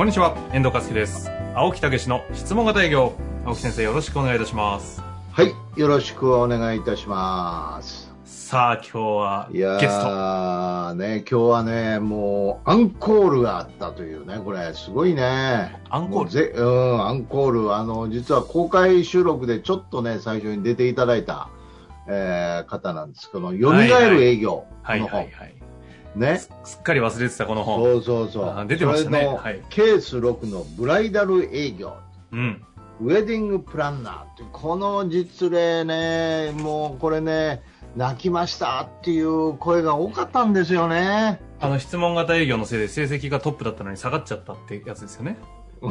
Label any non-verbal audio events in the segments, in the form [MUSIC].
こんにちは、遠藤和樹です。青木武の質問型営業。青木先生、よろしくお願いいたします。はい、よろしくお願いいたします。さあ、今日はいやゲスト。ー、ね、今日はね、もう、アンコールがあったというね、これ、すごいね。アンコール？ぜうん、アンコール。あの、実は公開収録でちょっとね、最初に出ていただいた、えー方なんです。この、蘇る営業はいの本。はいはい。ね。すすっかり忘れてた、この本。そうそうそうあ。出てましたねはいケース6のブライダル営業。うん。ウェディングプランナーってこの実例ね、もうこれね、泣きましたっていう声が多かったんですよね。あの、質問型営業のせいで成績がトップだったのに下がっちゃったってやつですよね。[LAUGHS]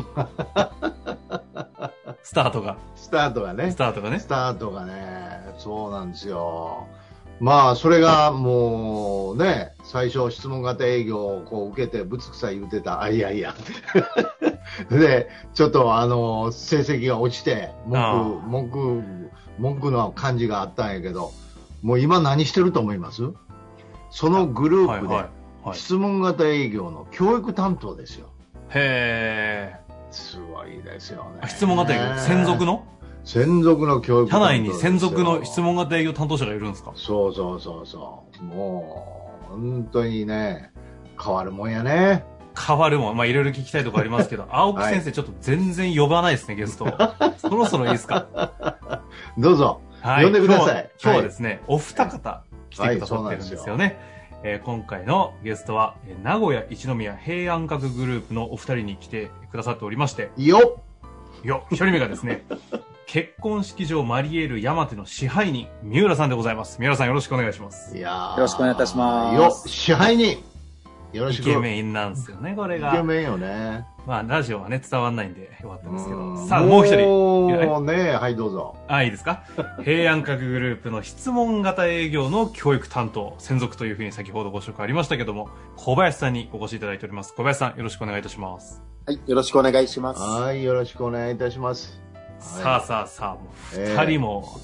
スタートが。スタートがねス。タートがねス。タートがね、そうなんですよ。まあ、それがもうね、最初質問型営業をこう受けてぶつくさ言ってた、あ、いやいや。[LAUGHS] で、ちょっとあの、成績が落ちて、文句、文句、文句の感じがあったんやけど、もう今何してると思います？そのグループで、質問型営業の教育担当ですよ。へすごいですよねー。。質問型営業、専属の？専属の教育社内に専属の質問型営業担当者がいるんですか？そうそうそうそう。もう、本当にね、変わるもんやね。変わるもん。まあ、いろいろ聞きたいところありますけど、[LAUGHS] 青木先生ちょっと全然呼ばないですね、ゲストを。[LAUGHS] そろそろいいですか？どうぞ。はい。呼んでください今日はですね、お二方来てくださってるんですよね。えー今回のゲストは、えー名古屋一宮平安閣グループのお二人に来てくださっておりまして、よっよ、一人目がですね、[LAUGHS] 結婚式場マリエール山手の支配人、三浦さんでございます。三浦さんよろしくお願いします。いやーよろしくお願いいたしますよっ支配人よろイしく。ケメンなんですよね、これイが。ケメンよね。まあ、ラジオはね、伝わんないんでよかったんですけど。んさあ、もう一人。もうね、はい、どうぞ。あ、いいですか？平安閣グループの質問型営業の教育担当、専属というふうに先ほどご紹介ありましたけども、小林さんにお越しいただいております。小林さん、よろしくお願いいたします。はい、よろしくお願いします。はい、よろしくお願いいたします。さあさあさあ、もうえー二人も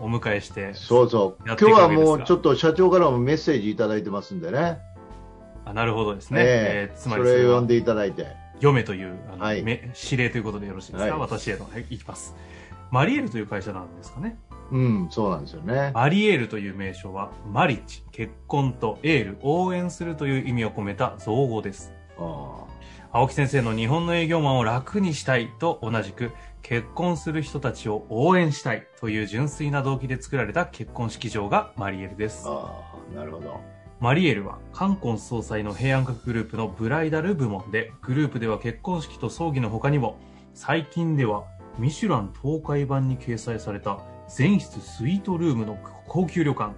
お迎えして、そうそう。やっていく今日はもうちょっと社長からもメッセージいただいてますんでね。あなるほどですね。えええーつまりそれを呼んでいただいて。読めという、あのはいめ指令ということでよろしいですか、はい私への、はい、いきます。マリエールという会社なんですかね？うん、そうなんですよね。マリエールという名称は、マリッジ、結婚とエール、応援するという意味を込めた造語です。あ青木先生の日本の営業マンを楽にしたいと同じく、結婚する人たちを応援したいという純粋な動機で作られた結婚式場がマリエールですあ。ああ、なるほど。マリエールは、冠婚総裁の平安閣グループのブライダル部門で、グループでは結婚式と葬儀の他にも、最近では、ミシュラン東海版に掲載された、全室スイートルームの高級旅館、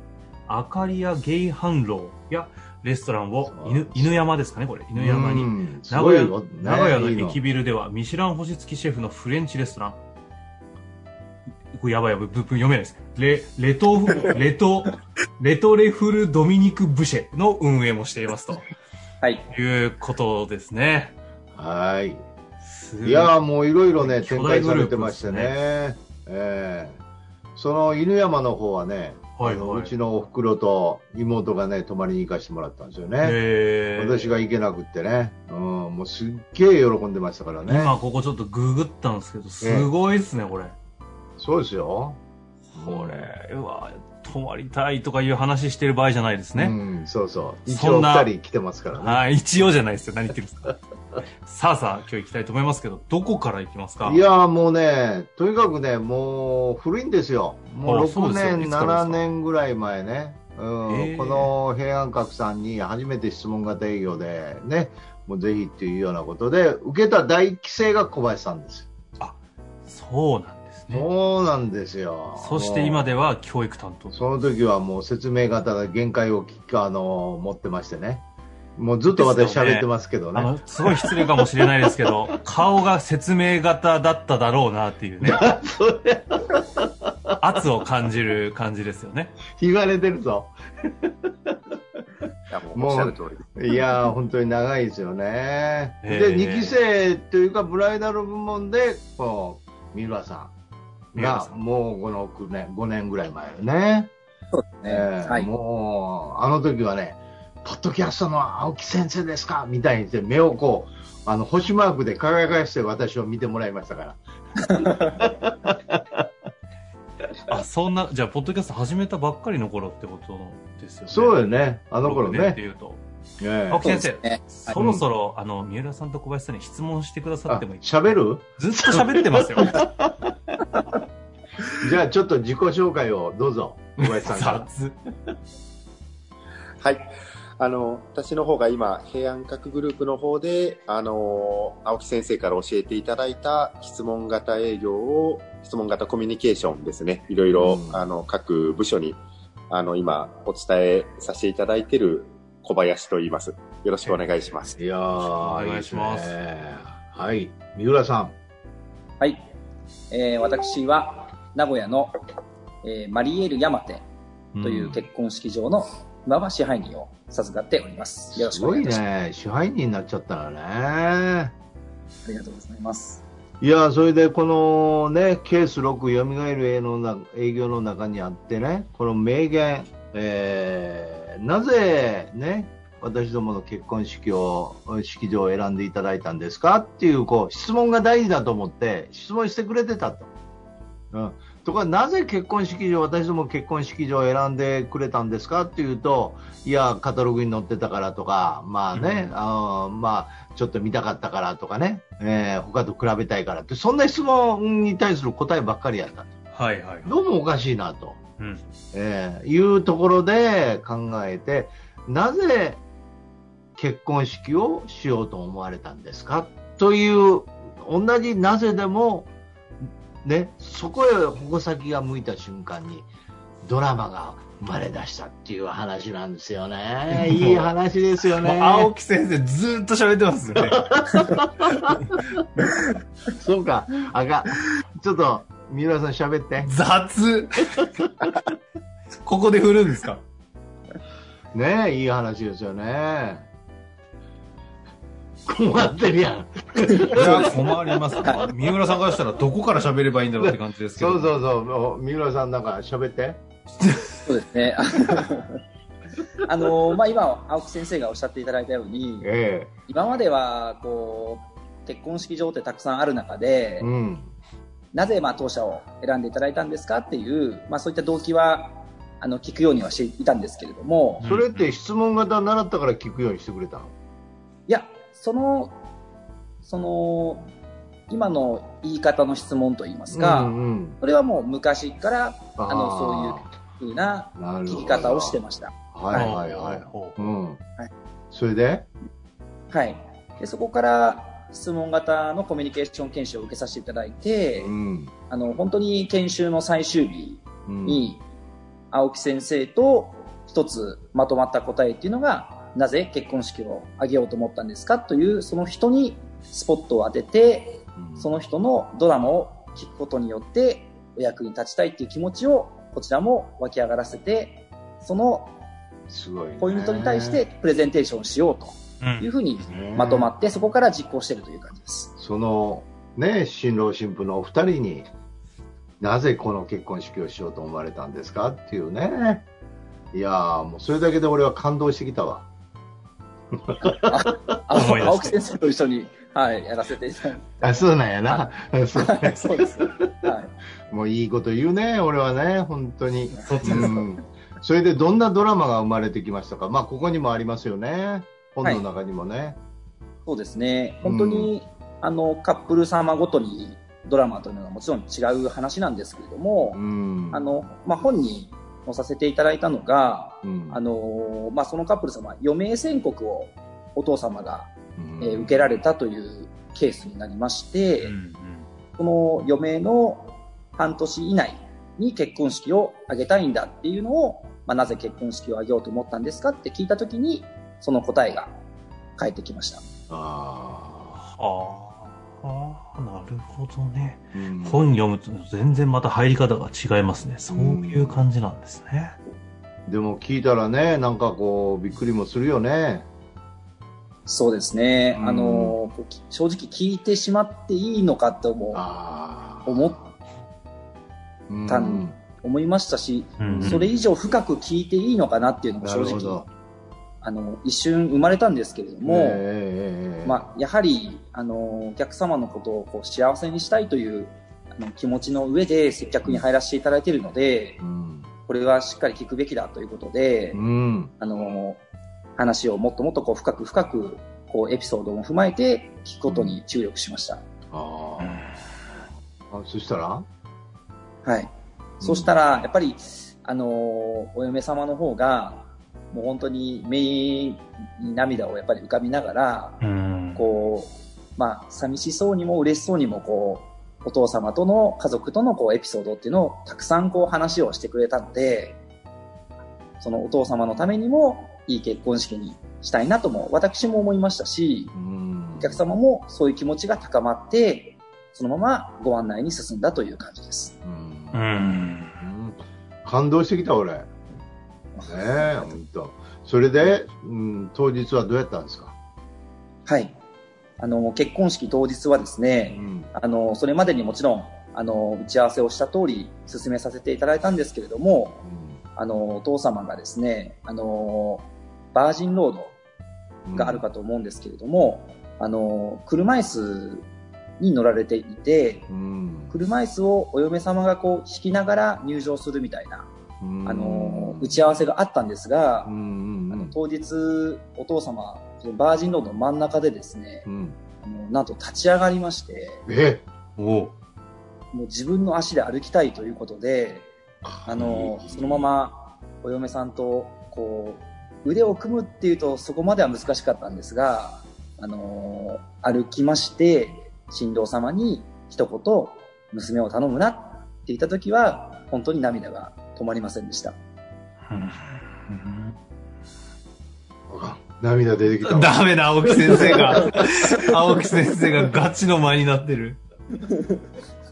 アカリアゲイハンローや、レストランを犬、犬山ですかね、これ。犬山に名古屋ね名古屋の駅ビルでは、ミシュラン星付きシェフのフレンチレストラン。これやばいやばい、ぶぶ読めないです。レ、レト、[LAUGHS] レト、レトレフルドミニク・ブシェの運営もしていますとはい。いうことですね。はい。いやーもういろいろね、巨展開大グループされてましてね。ええその犬山の方はね、はいはいうちのお袋と妹がね、泊まりに行かせてもらったんですよね。えー私が行けなくってね。うん、もうすっげえ喜んでましたからね。今ここちょっとググったんですけど、すごいですね、これ。そうですよ。これ、うわ、泊まりたいとかいう話してる場合じゃないですね。うん、そうそう。一応そんな二人来てますからね。はい、一応じゃないですよ。何言ってるんですか。[LAUGHS] さあさあ、今日行きたいと思いますけど、どこから行きますか？いやーもうね、とにかくね、もう古いんですよ。もう6あそうですよ年、いつからですか？7年ぐらい前ね。うんへーこの平安閣さんに初めて質問型営業でね、もうぜひっていうようなことで、受けた第一期生が小林さんです。そうなんですね。そうなんですよ。そして今では教育担当。その時はもう説明型が限界をきあの持ってましてね。もうずっと私喋ってますけどね。あの、すごい失礼かもしれないですけど、[LAUGHS] 顔が説明型だっただろうなっていうね、[LAUGHS] 圧を感じる感じですよね。言われてるぞ。いや、もうおっしゃる通りです。いやー、本当に長いですよね。ええで、2期生というか、ブライダル部門で、こう、三浦さんが三浦さ、んもう5の9年、5年ぐらい前よね。そうですね。ええはい。もう、あの時はね、ポッドキャストの青木先生ですか？みたいにして、目をこう、あの、星マークで輝かして私を見てもらいましたから。あ、そんな、じゃあ、ポッドキャスト始めたばっかりの頃ってことですよね？そうよね、ああの頃ってね。いうと。ええ青木先生、ねそろそろ、あの、三浦さんと小林さんに質問してくださあってもいい？喋る？ずっと喋ってますよ。[LAUGHS] じゃあちょっと自己紹介をどうぞ、小林さんから。雑。はい。あの、私の方が今、平安閣グループの方で、あの、青木先生から教えていただいた質問型営業を、質問型コミュニケーションですね。いろいろ、うんあの、各部署に、あの、今、お伝えさせていただいている小林と言います。よろしくお願いします。いやー、お願いしますいいですねはい、三浦さん。はい。えー私は、名古屋の、えーマリエール山手という結婚式場の今は支配人を授かっております。よろしすごいくお願いします。ね、支配人になっちゃったらね。ありがとうございます。いや、それでこのね、ケース6、よみがえる営のな営業の中にあってね、この名言、えーなぜね、私どもの結婚式を、式場を選んでいただいたんですかっていう、こう、質問が大事だと思って、質問してくれてたと。うん。とか、なぜ結婚式場、私ども結婚式場を選んでくれたんですかっていうと、いや、カタログに載ってたからとか、まあね、うんあーまあ、ちょっと見たかったからとかね、えー他と比べたいからって、そんな質問に対する答えばっかりやったと。はいはい。どうもおかしいなと、うん。えーいうところで考えて、なぜ結婚式をしようと思われたんですか？という、同じなぜでも、ね、そこへ矛先が向いた瞬間に、ドラマが生まれ出したっていう話なんですよね。[LAUGHS] いい話ですよね。青木先生ずーっと喋ってますよね。[LAUGHS] そうか、あかん。ちょっと、三浦さん喋って。雑ここで振るんですか？ねいい話ですよね。困ってるやん。いや、困りますね。三浦さんからしたらどこから喋ればいいんだろうって感じですけど。そうそうそうもう。三浦さんなんか喋って。そうですね。[LAUGHS] あのーまあ、今、青木先生がおっしゃっていただいたように、え今までは、こう、結婚式場ってたくさんある中で、えうん。なぜ、まあ、当社を選んでいただいたんですかっていう、まあ、そういった動機は、あの、聞くようにはしていたんですけれども、それって質問型習ったから聞くようにしてくれたの？いや、その、その、今の言い方の質問といいますか、うんうん、それはもう昔から、ああの、そういう風なうな聞き方をしてました。はいはいはい。はいそれで？はい。で、そこから質問型のコミュニケーション研修を受けさせていただいて、うん。あの、本当に研修の最終日うん。に、青木先生と一つまとまった答えっていうのが、なぜ結婚式を挙げようと思ったんですかという、その人にスポットを当てて、うんその人のドラマを聞くことによって、お役に立ちたいっていう気持ちを、こちらも湧き上がらせて、その。ポイントに対してプレゼンテーションしようう。というんふうにねまとまって、そこから実行しているという感じです。そのね、新郎新婦のお二人になぜこの結婚式をしようと思われたんですかっていうね。いやーもうそれだけで俺は感動してきたわ。[LAUGHS] 青木先生と一緒に、はい、やらせていただいあ、そうなんやな。そうて。そうです。はい。もういいこと言うね、俺はね、本当に。そっちですか。うん。それでどんなドラマが生まれてきましたか？まあ、ここにもありますよね。本の中にもね。そうですね。本当に、あの、カップル様ごとにドラマというのはもちろん違う話なんですけれども、うん。あの、まあ、本に載させていただいたのが、うん、あの、まあ、そのカップル様、余命宣告をお父様が、うん。えー受けられたというケースになりまして、うんこの余命の半年以内に結婚式を挙げたいんだっていうのを、まあ、なぜ結婚式を挙げようと思ったんですかって聞いたときに、その答えが帰ってきました。あああ、なるほどね。あ。うん本読むと全然また入り方が違いますね。そういう感じなんですね。でも聞いたらね、なんかこう、びっくりもするよね。そうですね。うんあの、き正直聞いてしまっていいのかともああ。思っうんたん思いましたし、うんそれ以上深く聞いていいのかなっていうのもな正直るほど、。あの、一瞬生まれたんですけれども、ええええまあ、やはり、あの、お客様のことをこう幸せにしたいというあの気持ちの上で接客に入らせていただいているので、うん。これはしっかり聞くべきだということで、うん。あの、話をもっともっとこう深く深く、こうエピソードも踏まえて聞くことに注力しました。ああ。あ、そしたら？はい。そしたら、やっぱり、あのお嫁様の方が、もう本当に目に涙をやっぱり浮かびながら、うん。まあ、寂しそうにも嬉しそうにも、こう、お父様との家族とのこうエピソードっていうのをたくさんこう話をしてくれたので、そのお父様のためにもいい結婚式にしたいなとも私も思いましたし、うんお客様もそういう気持ちが高まって、そのままご案内に進んだという感じです。うんうん。うん感動してきた俺。ねえ、本当。それで、うん、当日はどうやったんですか？はい。あの、結婚式当日はですうね、ん。あの、それまでにもちろん、あの、打ち合わせをした通り進めさせていただいたんですけれども、あの、お父様がですね、あの、バージンロードうんがあるかと思うんですけれども、あの、車椅子に乗られていて、うん。車椅子をお嫁様がこう引きながら入場するみたいな、うんあの、打ち合わせがあったんですがう、ん。あの当日、お父様、そのバージンロードの真ん中でですね、うん。あのなんと立ち上がりまして、え？おもう自分の足で歩きたいということで、あの、そのままお嫁さんと、こう、腕を組むっていうとそこまでは難しかったんですが、あの、歩きまして、新郎様に一言、娘を頼むなって言った時は、本当に涙が止まりませんでした。涙出てきたわ。ダメだ、青木先生が。[LAUGHS] 青木先生がガチの前になってる。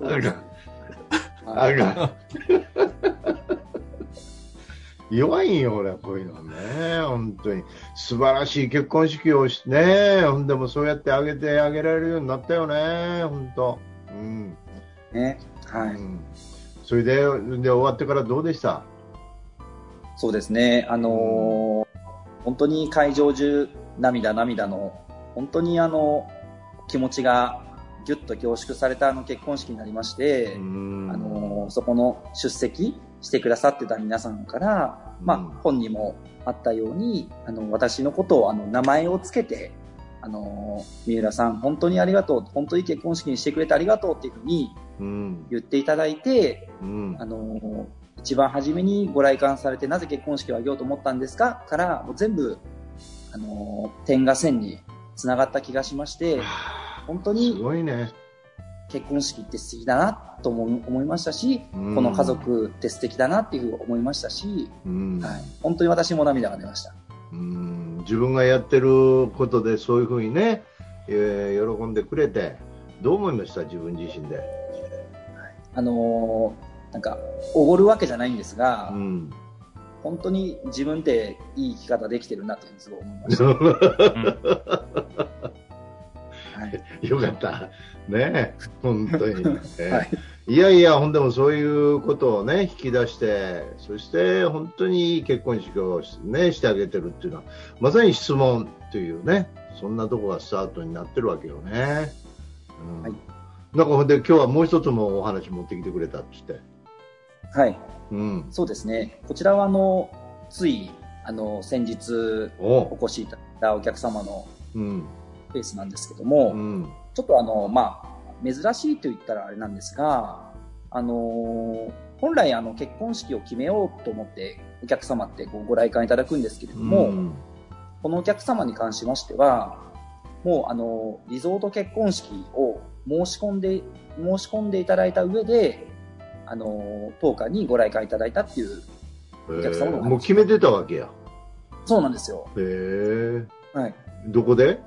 あかん。はいあかん。弱いんよ、俺、こういうのはね。本当に。素晴らしい結婚式をしね。ほんでもそうやってあげてあげられるようになったよね。本当。うん。ね。はい。うん。それで、で終わってからどうでした？そうですね。あのー本当に会場中、涙涙の、本当にあの、気持ちがぎゅっと凝縮されたあの結婚式になりまして、うんあのーそこの出席してくださってた皆さんから、まあうん、本にもあったように、あの、私のことを、あの、名前をつけて、あのー三浦さん、本当にありがとう、本当に結婚式にしてくれてありがとうっていうふうにうん。言っていただいて、うんあ。の、一番初めにご来館されてなぜ結婚式を挙げようと思ったんですか？から、もう全部、あの、点が線に繋がった気がしまして、本当すにごいね。結婚式って素敵だなと思い思いましたし、うんこの家族って素敵だなっていうふうに思いましたし、うん。はい、本当に私も涙が出ました。うん自分がやってることでそういうふうにね、えー喜んでくれて、どう思いました？自分自身で。あのーなんか、おごるわけじゃないんですが、うん。本当に自分っていい生き方できてるなってすごい思いました。は [LAUGHS] いよかった。ね本当に。えはいいやいや、ほんでもそういうことをね、引き出して、そして本当にいい結婚式をし,、ね、してあげてるっていうのは、まさに質問というね、そんなとこがスタートになってるわけよね。うんはいなんかほんで今日はもう一つもお話持ってきてくれたって言って。はい。うん。そうですね。こちらは、あの、つい、あの、先日おお越しいただいたお客様のうん。ペースなんですけども、うん。ちょっとあの、まあ、珍しいと言ったらあれなんですが、あの、本来あの、結婚式を決めようと思って、お客様ってごご来館いただくんですけれども、うんこのお客様に関しましては、もうあの、リゾート結婚式を申し込んで、申し込んでいただいた上で、あの、当館にご来館いただいたっていう、へ客様のもう決めてたわけや。そうなんですよ。へえ。はい。どこで？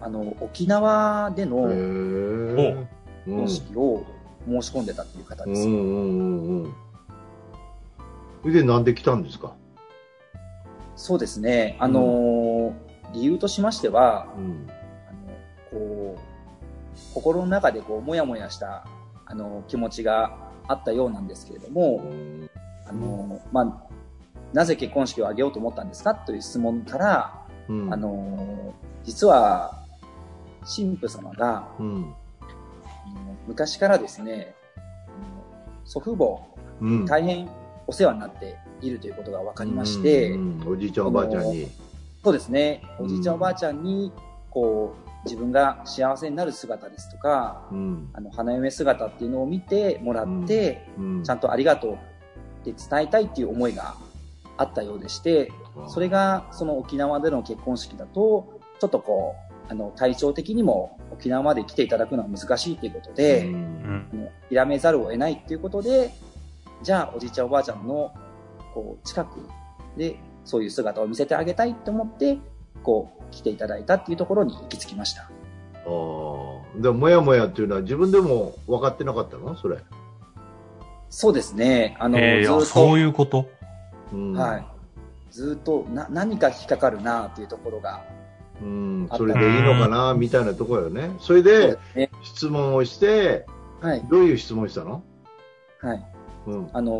あの、沖縄でへのー結婚式を申し込んでたっていう方です。うんうんうんうん。それでなんで来たんですか？そうですね。あのー理由としましては、うん。あの、こう、心の中でこう、もやもやした、あの、気持ちがあったようなんですけれども、あの、まあ、なぜ結婚式を挙げようと思ったんですかという質問から、うんあ、の、実は、神父様が、うん。昔からですね、祖父母、うん。大変お世話になっているということが分かりまして、うんうんおじいちゃんおばあちゃんに。そうですね、おじいちゃんおばあちゃんに、こう、自分が幸せになる姿ですとか、うん。あの、花嫁姿っていうのを見てもらって、うん。ちゃんとありがとうって伝えたいっていう思いがあったようでして、それがその沖縄での結婚式だと、ちょっとこう、あの、体調的にも沖縄まで来ていただくのは難しいということで、うん。諦めざるを得ないっていうことで、じゃあおじいちゃんおばあちゃんのこう近くでそういう姿を見せてあげたいと思って、こう来ていただいたっていうところに行き着きました。ああ。でも、もやもやっていうのは自分でも分かってなかったの？それ。そうですね。あの、えー、あずっと、そういうこと？うんはい。ずっとな何か引っかかるなっていうところが、うん。それでいいのかな？みたいなところよね。それで。質問をして、はい。どういう質問したの？はい。うん。あの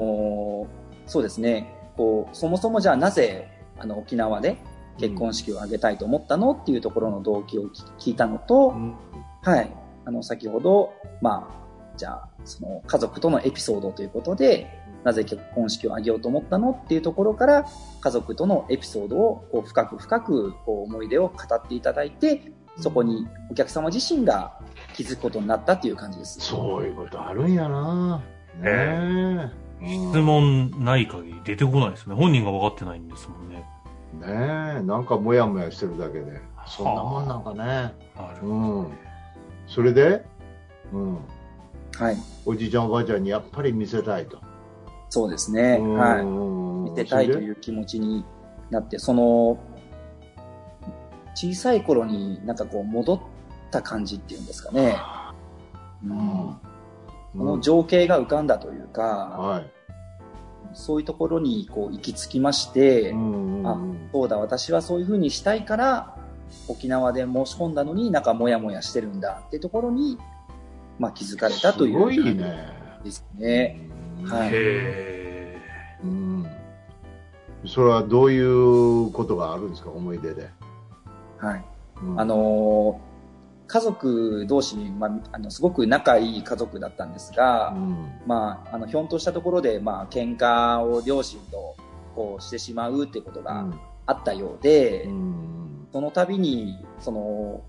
ーそうですね。こう、そもそもじゃあなぜ、あの、沖縄で結婚式を挙げたいと思ったのっていうところの動機を聞聞いたのと、うんはい。あの、先ほど、まあ、じゃあ、その家族とのエピソードということで、なぜ結婚式を挙げようと思ったのっていうところから、家族とのエピソードをこう深く深くこう思い出を語っていただいて、そこにお客様自身が気づくことになったっていう感じです。そういうことあるんやな。ねえ。質問ない限り出てこないですね。本人が分かってないんですもんね。ねえ。なんかもやもやしてるだけで。そんなもんなんかね。なるうん。それで、うん。はい。おじいちゃんおばあちゃんにやっぱり見せたいと。そうですね。はい。見見せたいという気持ちになって、その、小さい頃になんかこう戻った感じっていうんですかね。うん、この情景が浮かんだというか、はい。そういうところにこう行き着きまして、うんあそうだ、私はそういうふうにしたいから、沖縄で申し込んだのになんかモヤモヤしてるんだってところに、まあ気づかれたというすごいね。ですね。うんはいへうん。それはどういうことがあるんですか、思い出で。はい。うんあ、のー家族同士、まあ、あの、すごく仲いい家族だったんですが、うん。まあ、あの、ひょんとしたところで、まあ、喧嘩を両親と、こう、してしまうっていうことがあったようで、うん。その度に、その、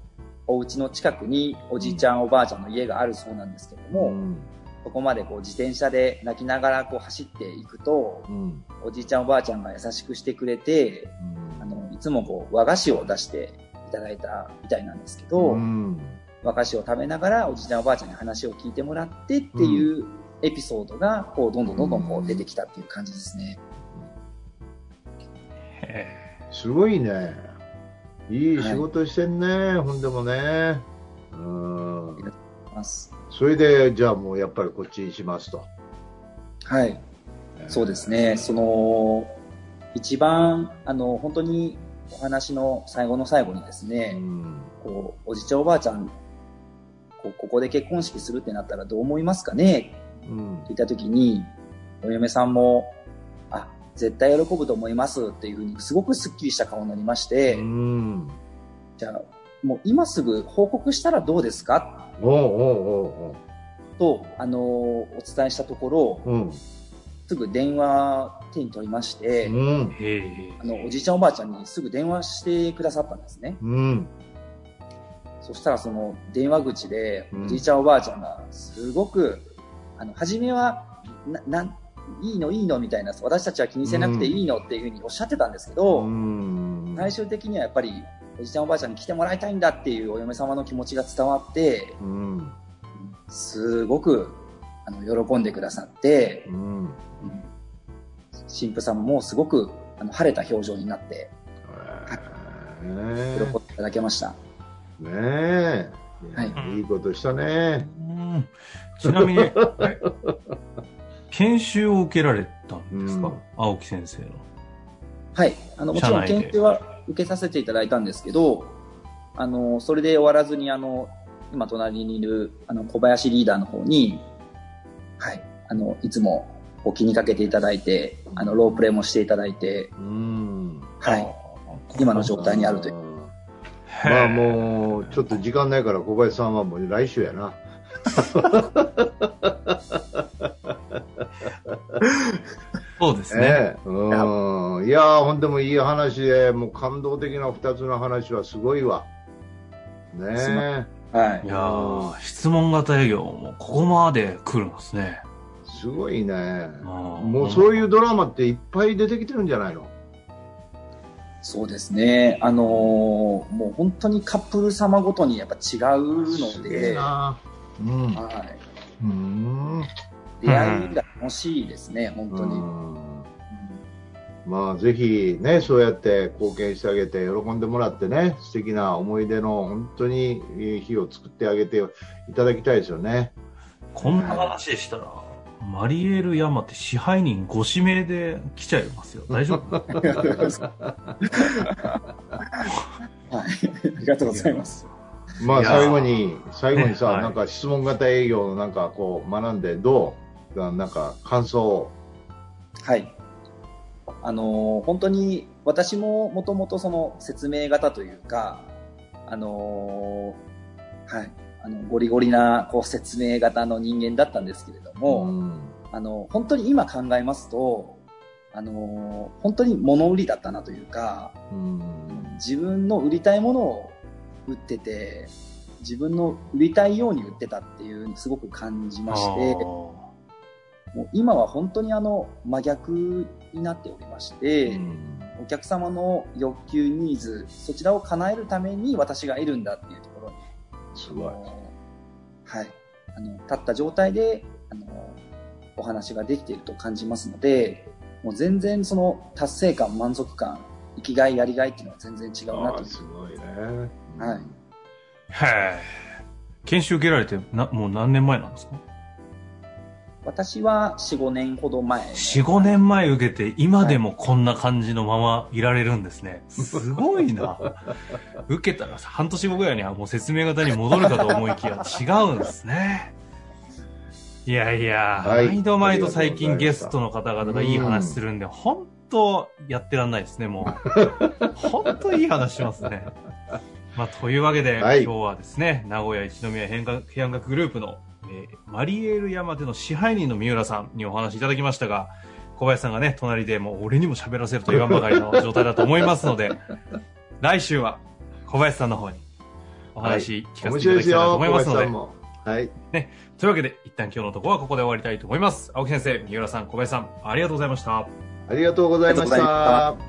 お家の近くにおじいちゃん、おばあちゃんの家があるそうなんですけども、うん。そこまでこう自転車で泣きながらこう走っていくと、うん。おじいちゃんおばあちゃんが優しくしてくれて、あの、いつもこう和菓子を出していただいたみたいなんですけど、うん和菓子を食べながらおじいちゃんおばあちゃんに話を聞いてもらってっていうエピソードが、こう、どんどんどんどんこう出てきたっていう感じですね。え。すごいね。いい仕事してんね、ほんでもね。うん。それで、じゃあもうやっぱりこっちにしますと。はい。そうですね。その、一番、あの、本当にお話の最後の最後にですうね、ん。こう、おじちゃんおばあちゃん、こうここで結婚式するってなったらどう思いますかね？うんって言った時に、お嫁さんも、あ、絶対喜ぶと思いますっていうふうに、すごくスッキリした顔になりまして、うん。じゃあ、もう今すぐ報告したらどうですか？と、あのお伝えしたところ。すぐ電話手に取りまして、うん。あの、おじいちゃんおばあちゃんにすぐ電話してくださったんですね。うん。そしたらその電話口でうんおじいちゃんおばあちゃんがすごく、あの、初めは、な、なん、いいのいいのみたいな、私たちは気にせなくていいのっていうふうにおっしゃってたんですけど、うん最終的にはやっぱりおじいちゃんおばあちゃんに来てもらいたいんだっていうお嫁様の気持ちが伝わって、うん。すごく、あの、喜んでくださって、うん。神父様もすごく、あの、晴れた表情になって、ね喜んでいただけました。え。ねえ。はいいいことしたね。うんちなみに、は [LAUGHS] い研修を受けられたんですか、うん青木先生の。はい。あの、もちろん研修は受けさせていただいたんですけど、あの、それで終わらずに、あの、今隣にいる、あの、小林リーダーの方に、はい。あの、いつも、お気にかけていただいて、あの、ロープレイもしていただいて、うん。はい。今の状態にあるという。まあもう、ちょっと時間ないから小林さんはもう来週やな。[LAUGHS] そうですね。ええうん。いやー、ほんでもいい話で、もう感動的な二つの話はすごいわ。ねすえ。はいい。やー、質問型営業もここまで来るんですね。すごいね。ももうそういうドラマっていっぱい出てきてるんじゃないの？そうですね。あのーもう本当にカップル様ごとにやっぱ違うので、な。うん。はい。うん。出会いが楽しいですね、本当に。うんまあ、ぜひね、そうやって貢献してあげて、喜んでもらってね、素敵な思い出の本当にいい日を作ってあげていただきたいですよね。こんな話でしたら、マリエール山って支配人ご指名で来ちゃいますよ。大丈夫？はい。ありがとうございます。まあ、最後に、最後にさ、ねはいなんか質問型営業のなんかこう、学んでどう？なんか感想を。はい。あのー本当に私ももともとその説明型というか、あのーはい。あの、ゴリゴリなこう説明型の人間だったんですけれども、ん。あの、本当に今考えますと、あのー本当に物売りだったなというか、うん。自分の売りたいものを売ってて、自分の売りたいように売ってたっていうすごく感じまして、もう今は本当にあの真逆になっておりまして、お客様の欲求、ニーズ、そちらを叶えるために私がいるんだっていうところに、すごいはい、あの立った状態であのお話ができていると感じますので、もう全然その達成感、満足感、生きがい、やりがいっていうのは全然違うなと。すごいね。はいへえ。研修受けられて、な、もう何年前なんですか？私は4、5年ほど前。4、5年前受けて、今でもこんな感じのままいられるんですね。すごいな。[LAUGHS] 受けたら半年後ぐらいにはもう説明型に戻るかと思いきや違うんですね。いやいや、はい毎度毎度最近ゲストの方々がいい話するんで、本当やってらんないですね、もう。[LAUGHS] 本当いい話しますね。まあ、というわけで、はい今日はですね、名古屋一宮変化平安学グループの、えーマリエール山での支配人の三浦さんにお話いただきましたが、小林さんがね、隣でもう俺にも喋らせると言わんばかりの状態だと思いますので、[LAUGHS] 来週は小林さんの方にお話聞かせていただきたいなと思いますので、面白いはい。というわけで、一旦今日のところはここで終わりたいと思います。青木先生、三浦さん、小林さん、ありがとうございました。ありがとうございました